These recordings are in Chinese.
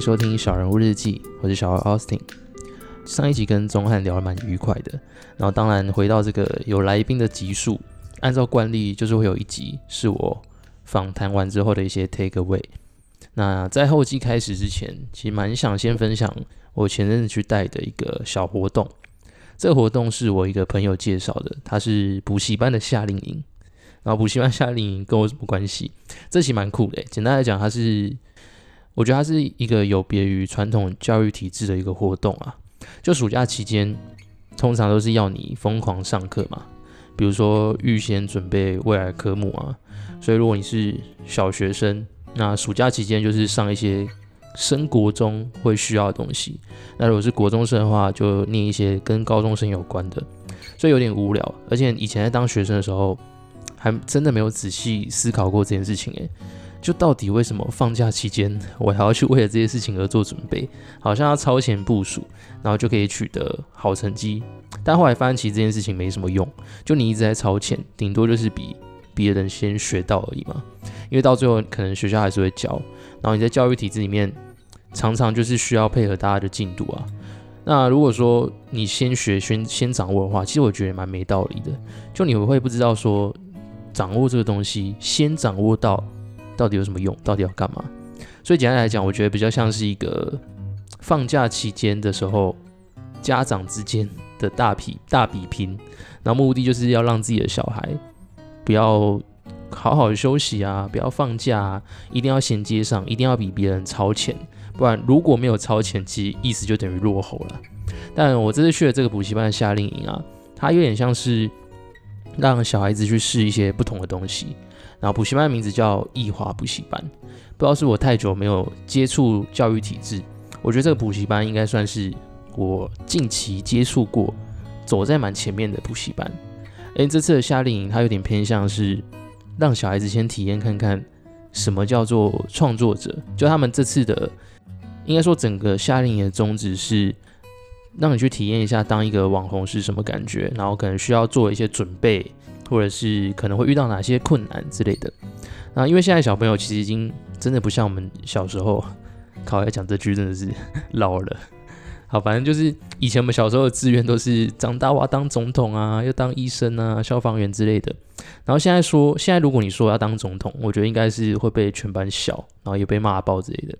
收听小人物日记，我是小二 Austin。上一集跟钟汉聊得蛮愉快的，然后当然回到这个有来宾的集数，按照惯例就是会有一集是我访谈完之后的一些 take away。那在后期开始之前，其实蛮想先分享我前阵子去带的一个小活动。这个活动是我一个朋友介绍的，他是补习班的夏令营。然后补习班夏令营跟我什么关系？这期蛮酷的。简单来讲，它是我觉得它是一个有别于传统教育体制的一个活动啊。就暑假期间，通常都是要你疯狂上课嘛，比如说预先准备未来科目啊。所以如果你是小学生，那暑假期间就是上一些升国中会需要的东西。那如果是国中生的话，就念一些跟高中生有关的，所以有点无聊。而且以前在当学生的时候。还真的没有仔细思考过这件事情诶，就到底为什么放假期间我还要去为了这些事情而做准备？好像要超前部署，然后就可以取得好成绩。但后来发现其实这件事情没什么用，就你一直在超前，顶多就是比 别人先学到而已嘛。因为到最后可能学校还是会教，然后你在教育体制里面常常就是需要配合大家的进度啊。那如果说你先学先先掌握的话，其实我觉得蛮没道理的。就你会不知道说。掌握这个东西，先掌握到到底有什么用，到底要干嘛？所以简单来讲，我觉得比较像是一个放假期间的时候，家长之间的大比大比拼，然后目的就是要让自己的小孩不要好好休息啊，不要放假啊，一定要衔接上，一定要比别人超前，不然如果没有超前，其实意思就等于落后了。但我这次去了这个补习班的夏令营啊，它有点像是。让小孩子去试一些不同的东西，然后补习班的名字叫艺华补习班，不知道是我太久没有接触教育体制，我觉得这个补习班应该算是我近期接触过走在蛮前面的补习班。哎，这次的夏令营它有点偏向是让小孩子先体验看看什么叫做创作者，就他们这次的应该说整个夏令营的宗旨是。让你去体验一下当一个网红是什么感觉，然后可能需要做一些准备，或者是可能会遇到哪些困难之类的。那因为现在小朋友其实已经真的不像我们小时候，考来讲这句真的是 老了。好，反正就是以前我们小时候的志愿都是长大我要当总统啊，要当医生啊、消防员之类的。然后现在说，现在如果你说要当总统，我觉得应该是会被全班笑，然后也被骂爆之类的。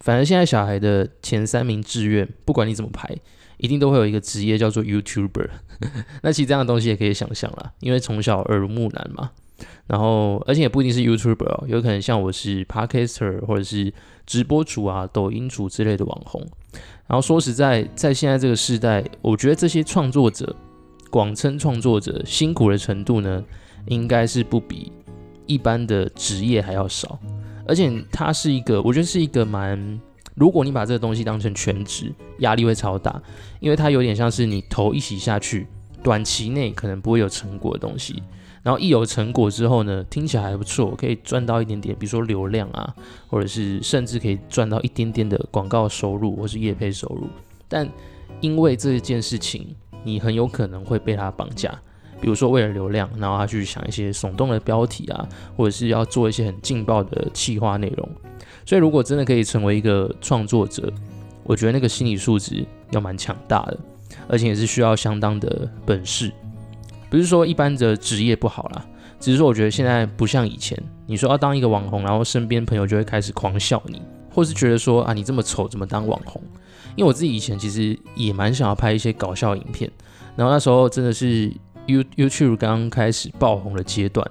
反正现在小孩的前三名志愿，不管你怎么排。一定都会有一个职业叫做 YouTuber，那其实这样的东西也可以想象啦，因为从小耳濡目染嘛。然后，而且也不一定是 YouTuber 哦，有可能像我是 Podcaster 或者是直播主啊、抖音主之类的网红。然后说实在，在现在这个时代，我觉得这些创作者，广称创作者，辛苦的程度呢，应该是不比一般的职业还要少。而且它是一个，我觉得是一个蛮。如果你把这个东西当成全职，压力会超大，因为它有点像是你投一起下去，短期内可能不会有成果的东西，然后一有成果之后呢，听起来还不错，可以赚到一点点，比如说流量啊，或者是甚至可以赚到一点点的广告收入或是业配收入，但因为这件事情，你很有可能会被他绑架，比如说为了流量，然后他去想一些耸动的标题啊，或者是要做一些很劲爆的企划内容。所以，如果真的可以成为一个创作者，我觉得那个心理素质要蛮强大的，而且也是需要相当的本事。不是说一般的职业不好啦，只是说我觉得现在不像以前，你说要当一个网红，然后身边朋友就会开始狂笑你，或是觉得说啊你这么丑怎么当网红？因为我自己以前其实也蛮想要拍一些搞笑影片，然后那时候真的是 You YouTube 刚开始爆红的阶段，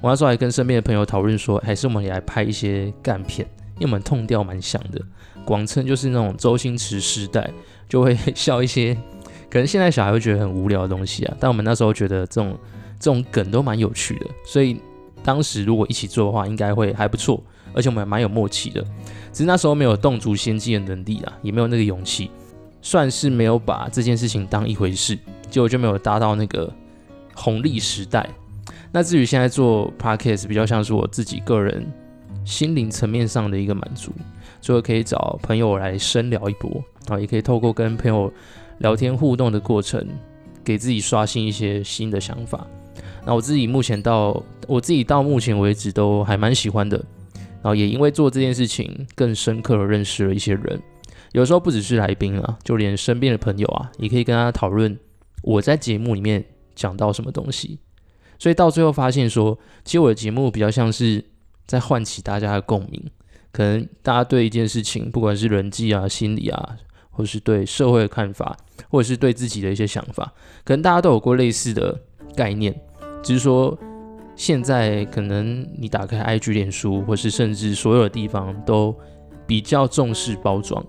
我那时候还跟身边的朋友讨论说，还是我们也来拍一些干片。因为我们痛调蛮像的，广称就是那种周星驰时代，就会 笑一些可能现在小孩会觉得很无聊的东西啊，但我们那时候觉得这种这种梗都蛮有趣的，所以当时如果一起做的话，应该会还不错，而且我们蛮有默契的。只是那时候没有动足先机的能力啊，也没有那个勇气，算是没有把这件事情当一回事，结果就没有达到那个红利时代。那至于现在做 podcast，比较像是我自己个人。心灵层面上的一个满足，所以可以找朋友来深聊一波啊，也可以透过跟朋友聊天互动的过程，给自己刷新一些新的想法。那我自己目前到我自己到目前为止都还蛮喜欢的，然后也因为做这件事情，更深刻的认识了一些人。有时候不只是来宾啊，就连身边的朋友啊，也可以跟他讨论我在节目里面讲到什么东西。所以到最后发现说，其实我的节目比较像是在唤起大家的共鸣。可能大家对一件事情，不管是人际啊、心理啊，或是对社会的看法，或者是对自己的一些想法，可能大家都有过类似的概念，只是说现在可能你打开 IG、脸书，或是甚至所有的地方都比较重视包装，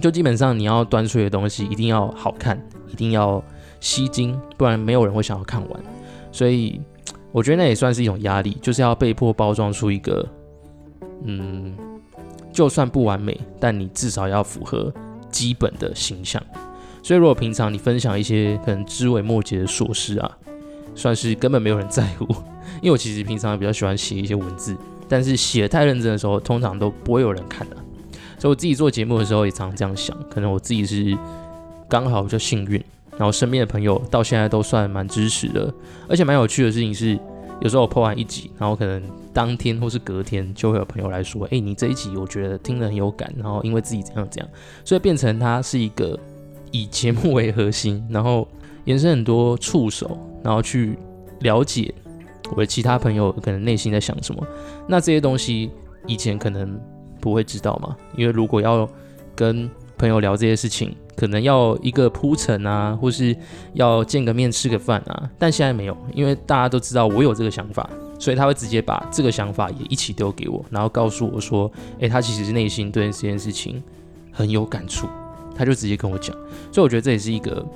就基本上你要端出的东西一定要好看，一定要吸睛，不然没有人会想要看完。所以我觉得那也算是一种压力，就是要被迫包装出一个。嗯，就算不完美，但你至少要符合基本的形象。所以，如果平常你分享一些可能枝微末节的琐事啊，算是根本没有人 在乎。因为我其实平常比较喜欢写一些文字，但是写的太认真的时候，通常都不会有人看的。所以我自己做节目的时候也常这样想，可能我自己是刚好比较幸运，然后身边的朋友到现在都算蛮支持的。而且蛮有趣的事情是，有时候我播完一集，然后可能。当天或是隔天就会有朋友来说：“哎，你这一集我觉得听得很有感，然后因为自己怎样怎样，所以变成它是一个以节目为核心，然后延伸很多触手，然后去了解我的其他朋友可能内心在想什么。那这些东西以前可能不会知道嘛，因为如果要跟朋友聊这些事情，可能要一个铺陈啊，或是要见个面吃个饭啊，但现在没有，因为大家都知道我有这个想法。”所以他会直接把这个想法也一起丢给我，然后告诉我说：“诶，他其实内心对这件事情很有感触。”他就直接跟我讲。所以我觉得这也是一个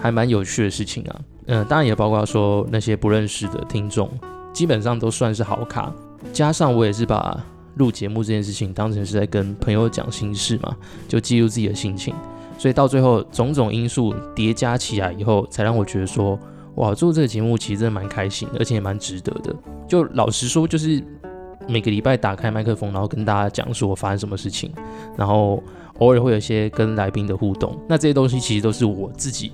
还蛮有趣的事情啊。嗯，当然也包括说那些不认识的听众，基本上都算是好卡。加上我也是把录节目这件事情当成是在跟朋友讲心事嘛，就记录自己的心情。所以到最后种种因素叠加起来以后，才让我觉得说。哇，做这个节目其实真的蛮开心，而且也蛮值得的。就老实说，就是每个礼拜打开麦克风，然后跟大家讲说我发生什么事情，然后偶尔会有一些跟来宾的互动。那这些东西其实都是我自己，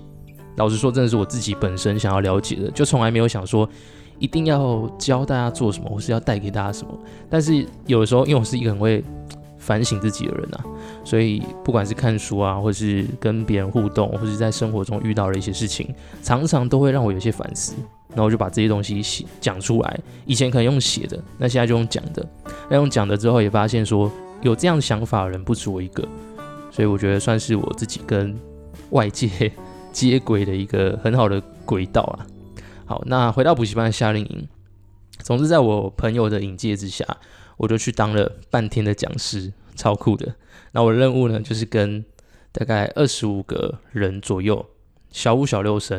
老实说，真的是我自己本身想要了解的，就从来没有想说一定要教大家做什么，或是要带给大家什么。但是有的时候，因为我是一个很会。反省自己的人啊，所以不管是看书啊，或是跟别人互动，或是在生活中遇到的一些事情，常常都会让我有些反思。然后我就把这些东西写讲出来。以前可能用写的，那现在就用讲的。那用讲的之后，也发现说有这样想法的人不止我一个，所以我觉得算是我自己跟外界 接轨的一个很好的轨道啊。好，那回到补习班夏令营，总之在我朋友的引介之下。我就去当了半天的讲师，超酷的。那我的任务呢，就是跟大概二十五个人左右，小五、小六生，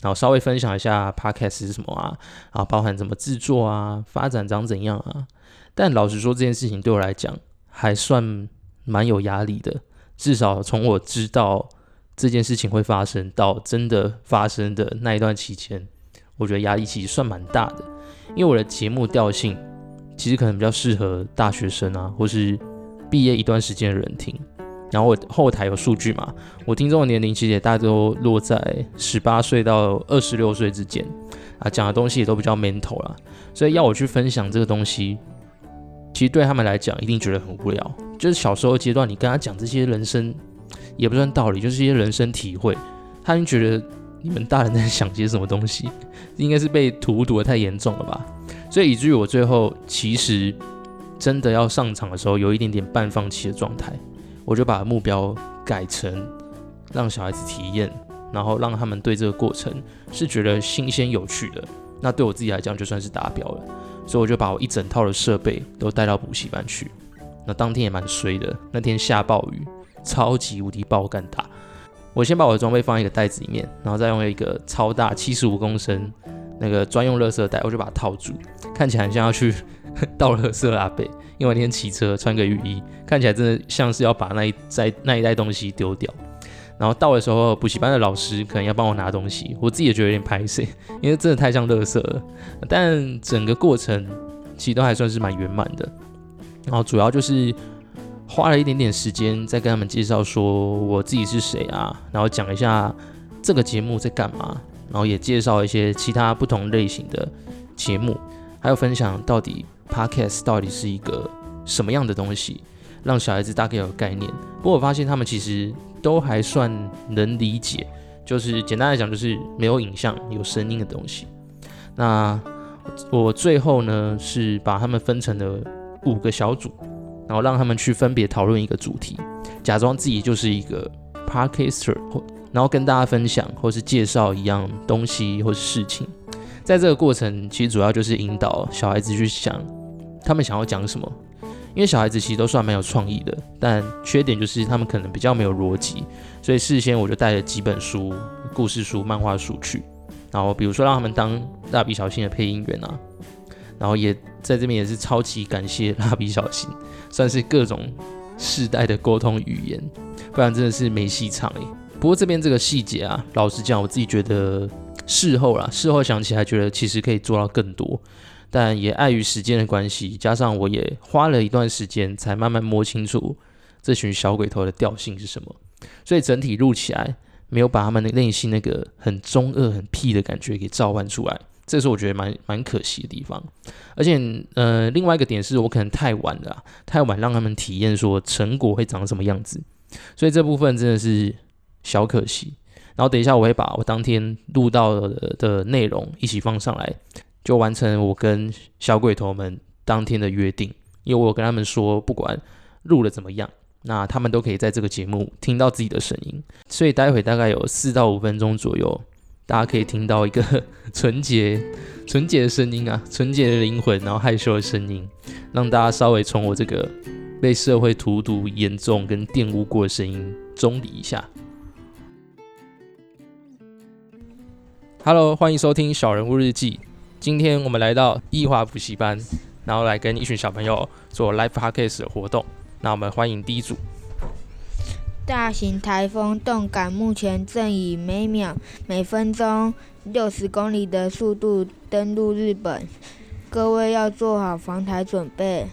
然后稍微分享一下 podcast 是什么啊，然后包含怎么制作啊，发展长怎样啊。但老实说，这件事情对我来讲还算蛮有压力的。至少从我知道这件事情会发生到真的发生的那一段期间，我觉得压力其实算蛮大的，因为我的节目调性。其实可能比较适合大学生啊，或是毕业一段时间的人听。然后我后台有数据嘛，我听众的年龄其实也大多落在十八岁到二十六岁之间啊，讲的东西也都比较 mental 啦。所以要我去分享这个东西，其实对他们来讲一定觉得很无聊。就是小时候阶段，你跟他讲这些人生也不算道理，就是一些人生体会，他们觉得你们大人在想些什么东西，应该是被荼毒的太严重了吧。所以以至于我最后其实真的要上场的时候，有一点点半放弃的状态，我就把目标改成让小孩子体验，然后让他们对这个过程是觉得新鲜有趣的。那对我自己来讲就算是达标了。所以我就把我一整套的设备都带到补习班去。那当天也蛮衰的，那天下暴雨，超级无敌爆干大。我先把我的装备放在一个袋子里面，然后再用一个超大七十五公升。那个专用垃圾袋，我就把它套住，看起来很像要去 倒垃圾阿贝。因为那天骑车穿个雨衣，看起来真的像是要把那一在那一袋东西丢掉。然后到的时候，补习班的老师可能要帮我拿东西，我自己也觉得有点拍摄，因为真的太像垃圾了。但整个过程其实都还算是蛮圆满的。然后主要就是花了一点点时间在跟他们介绍说我自己是谁啊，然后讲一下这个节目在干嘛。然后也介绍一些其他不同类型的节目，还有分享到底 podcast 到底是一个什么样的东西，让小孩子大概有概念。不过我发现他们其实都还算能理解，就是简单来讲，就是没有影像、有声音的东西。那我最后呢是把他们分成了五个小组，然后让他们去分别讨论一个主题，假装自己就是一个 parker，或然后跟大家分享或是介绍一样东西或是事情。在这个过程，其实主要就是引导小孩子去想他们想要讲什么，因为小孩子其实都算蛮有创意的，但缺点就是他们可能比较没有逻辑，所以事先我就带了几本书、故事书、漫画书去。然后比如说让他们当蜡笔小新的配音员啊，然后也在这边也是超级感谢蜡笔小新，算是各种世代的沟通语言，不然真的是没戏唱诶。不过这边这个细节啊，老实讲我自己觉得事后啦，事后想起来觉得其实可以做到更多，但也碍于时间的关系，加上我也花了一段时间才慢慢摸清楚这群小鬼头的调性是什么，所以整体录起来。没有把他们的内心那个很中二、很屁的感觉给召唤出来，这是我觉得蛮蛮可惜的地方。而且，呃，另外一个点是我可能太晚了，太晚让他们体验说成果会长什么样子，所以这部分真的是小可惜。然后等一下我会把我当天录到的的内容一起放上来，就完成我跟小鬼头们当天的约定，因为我跟他们说，不管录的怎么样。那他们都可以在这个节目听到自己的声音，所以待会大概有四到五分钟左右，大家可以听到一个纯洁、纯洁的声音啊，纯洁的灵魂，然后害羞的声音，让大家稍微从我这个被社会荼毒严重跟玷污过的声音中离一下。Hello，欢迎收听小人物日记。今天我们来到艺华补习班，然后来跟一群小朋友做 Life podcast 的活动。那我们欢迎第一组。大型台风动感目前正以每秒每分钟六十公里的速度登陆日本，各位要做好防台准备。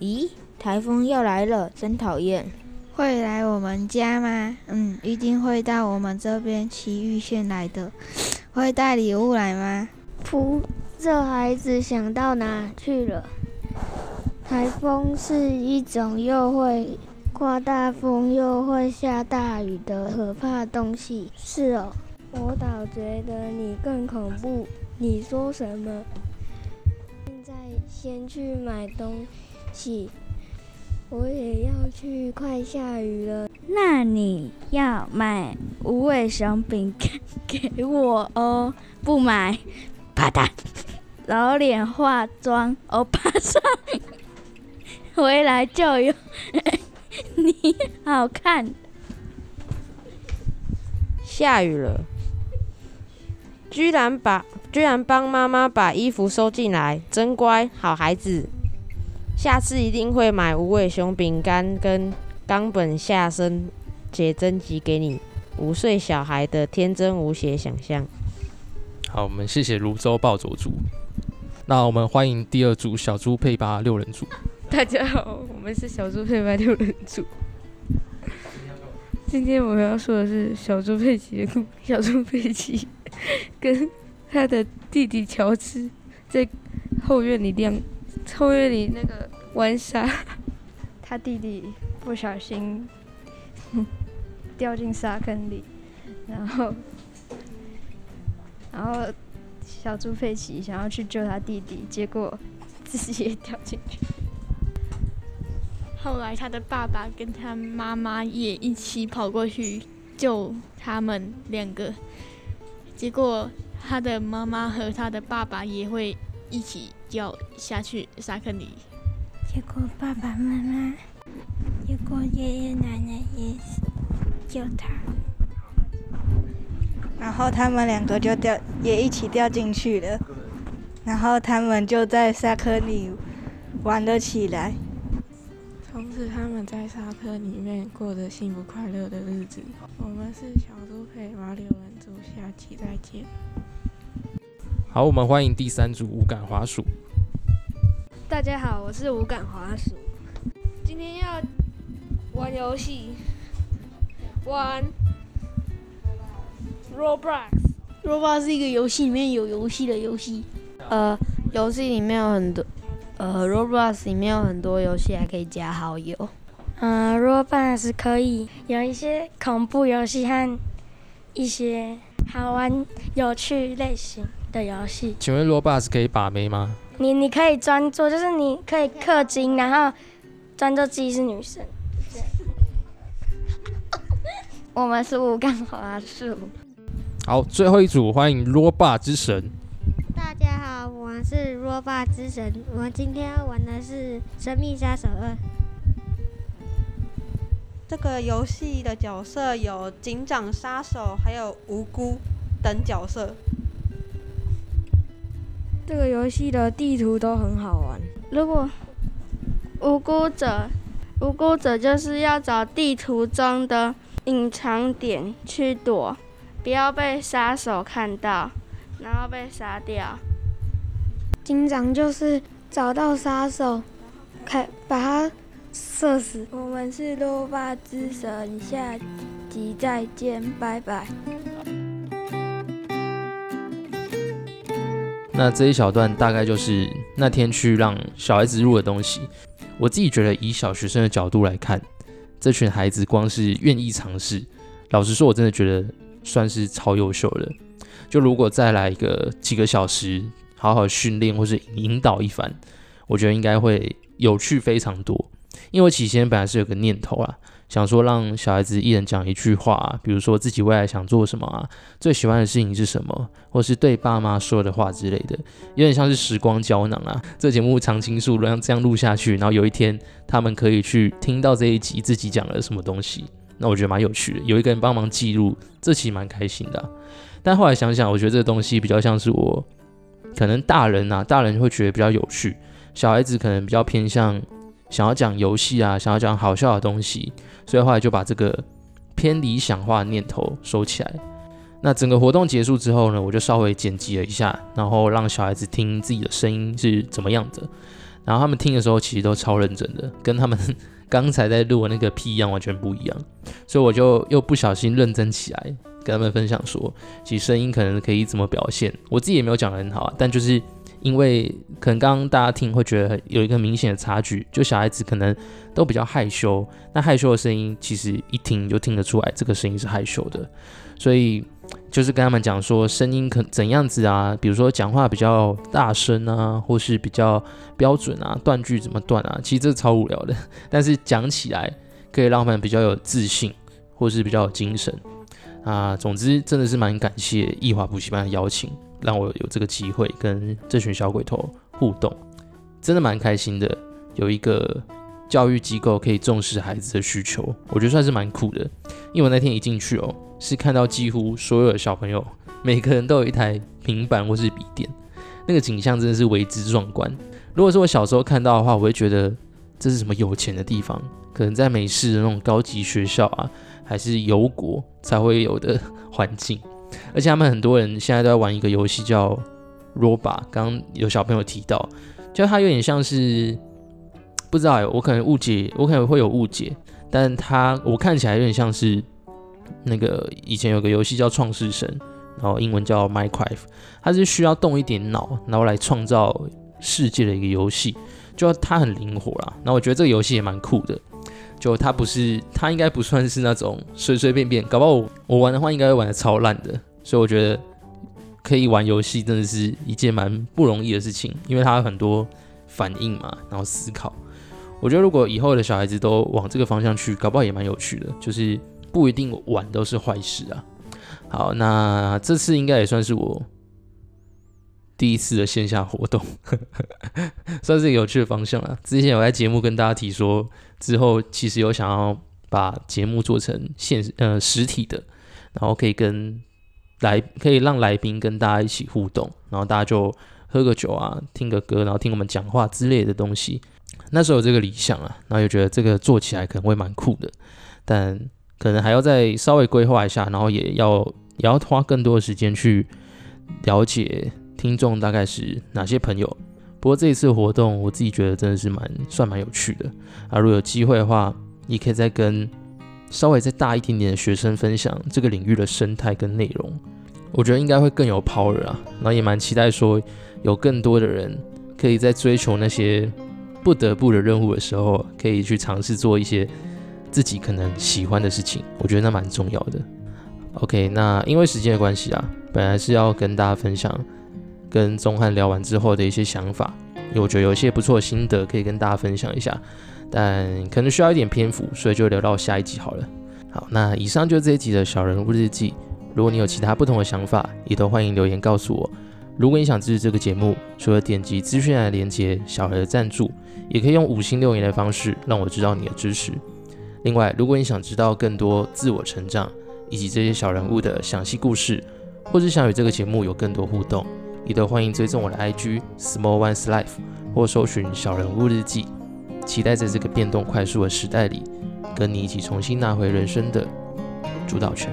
咦，台风要来了，真讨厌！会来我们家吗？嗯，一定会到我们这边奇遇县来的。会带礼物来吗？噗，这孩子想到哪去了？台风是一种又会刮大风又会下大雨的可怕东西。是哦，我倒觉得你更恐怖。你说什么？现在先去买东西，我也要去，快下雨了。那你要买无尾熊饼干给我哦，不买，啪嗒，老脸化妆，欧巴桑。回来就有 你好看。下雨了，居然把居然帮妈妈把衣服收进来，真乖，好孩子。下次一定会买无尾熊饼干跟冈本下生写真集给你。五岁小孩的天真无邪想象。好，我们谢谢泸州暴走族。那我们欢迎第二组小猪配八六人组。大家好，我们是小猪佩奇六人组。今天我们要说的是小猪佩奇的故小猪佩奇 跟他的弟弟乔治在后院里晾后院里那个玩沙，他弟弟不小心 掉进沙坑里，然后然后小猪佩奇想要去救他弟弟，结果自己也掉进去。后来，他的爸爸跟他妈妈也一起跑过去救他们两个。结果，他的妈妈和他的爸爸也会一起掉下去沙坑里。结果，爸爸妈妈，结果爷爷奶奶也救他。然后他们两个就掉，也一起掉进去了。然后他们就在沙坑里玩了起来。从此，他们在沙坑里面过着幸福快乐的日子。我们是小猪配马里人族，下期再见。好，我们欢迎第三组无感滑鼠。大家好，我是无感滑鼠。今天要玩游戏，玩 Roblox。Roblox 是一个游戏里面有游戏的游戏。呃，游戏里面有很多。呃，Roblox 里面有很多游戏，还可以加好友。嗯，Roblox 可以有一些恐怖游戏和一些好玩、有趣类型的游戏。请问 Roblox 可以把妹吗？你你可以装作，就是你可以氪金，然后装作自己是女生。我们是五干华树。好，最后一组欢迎罗霸之神。大家好，我们是罗霸之神。我们今天要玩的是《神秘杀手二》。这个游戏的角色有警长、杀手，还有无辜等角色。这个游戏的地图都很好玩。如果无辜者，无辜者就是要找地图中的隐藏点去躲，不要被杀手看到，然后被杀掉。警长就是找到杀手，开把他射死。我们是罗巴之神，下集再见，拜拜。那这一小段大概就是那天去让小孩子入的东西。我自己觉得，以小学生的角度来看，这群孩子光是愿意尝试，老实说，我真的觉得算是超优秀的。就如果再来一个几个小时，好好训练或是引导一番，我觉得应该会有趣非常多。因为起先本来是有个念头啊。想说让小孩子一人讲一句话，比如说自己未来想做什么啊，最喜欢的事情是什么，或是对爸妈说的话之类的，有点像是时光胶囊啊。这节目常青树让这样录下去，然后有一天他们可以去听到这一集自己讲了什么东西，那我觉得蛮有趣的。有一个人帮忙记录，这其实蛮开心的。但后来想想，我觉得这个东西比较像是我，可能大人啊，大人会觉得比较有趣，小孩子可能比较偏向想要讲游戏啊，想要讲好笑的东西。所以后来就把这个偏理想化的念头收起来。那整个活动结束之后呢，我就稍微剪辑了一下，然后让小孩子听自己的声音是怎么样的。然后他们听的时候其实都超认真的，跟他们刚才在录的那个屁一样，完全不一样。所以我就又不小心认真起来，跟他们分享说，其实声音可能可以怎么表现。我自己也没有讲得很好啊，但就是。因为可能刚刚大家听会觉得有一个明显的差距，就小孩子可能都比较害羞，那害羞的声音其实一听就听得出来，这个声音是害羞的，所以就是跟他们讲说声音可怎样子啊，比如说讲话比较大声啊，或是比较标准啊，断句怎么断啊，其实这超无聊的，但是讲起来可以让他们比较有自信，或是比较有精神啊。总之真的是蛮感谢艺华补习班的邀请。让我有这个机会跟这群小鬼头互动，真的蛮开心的。有一个教育机构可以重视孩子的需求，我觉得算是蛮酷的。因为我那天一进去哦，是看到几乎所有的小朋友，每个人都有一台平板或是笔电，那个景象真的是为之壮观。如果是我小时候看到的话，我会觉得这是什么有钱的地方，可能在美式的那种高级学校啊，还是油国才会有的环境。而且他们很多人现在都在玩一个游戏叫 Roba，刚刚有小朋友提到，就它有点像是不知道哎，我可能误解，我可能会有误解，但它我看起来有点像是那个以前有个游戏叫创世神，然后英文叫 Minecraft，它是需要动一点脑，然后来创造世界的一个游戏，就它很灵活啦。那我觉得这个游戏也蛮酷的。就他不是，他应该不算是那种随随便便，搞不好我我玩的话应该会玩的超烂的，所以我觉得可以玩游戏真的是一件蛮不容易的事情，因为它有很多反应嘛，然后思考。我觉得如果以后的小孩子都往这个方向去，搞不好也蛮有趣的，就是不一定玩都是坏事啊。好，那这次应该也算是我。第一次的线下活动，算是有趣的方向了。之前有在节目跟大家提说，之后其实有想要把节目做成现呃实体的，然后可以跟来可以让来宾跟大家一起互动，然后大家就喝个酒啊，听个歌，然后听我们讲话之类的东西。那时候有这个理想啊，然后又觉得这个做起来可能会蛮酷的，但可能还要再稍微规划一下，然后也要也要花更多的时间去了解。听众大概是哪些朋友？不过这一次活动，我自己觉得真的是蛮算蛮有趣的啊！如果有机会的话，你可以再跟稍微再大一点点的学生分享这个领域的生态跟内容，我觉得应该会更有 power 啊！然后也蛮期待说有更多的人可以在追求那些不得不的任务的时候，可以去尝试做一些自己可能喜欢的事情，我觉得那蛮重要的。OK，那因为时间的关系啊，本来是要跟大家分享跟钟汉聊完之后的一些想法，因为我觉得有一些不错的心得可以跟大家分享一下，但可能需要一点篇幅，所以就留到下一集好了。好，那以上就是这一集的小人物日记。如果你有其他不同的想法，也都欢迎留言告诉我。如果你想支持这个节目，除了点击资讯栏连接小额赞助，也可以用五星留言的方式让我知道你的支持。另外，如果你想知道更多自我成长以及这些小人物的详细故事，或是想与这个节目有更多互动，也都欢迎追踪我的 IG Small One's Life 或搜寻小人物日记。期待在这个变动快速的时代里，跟你一起重新拿回人生的主导权。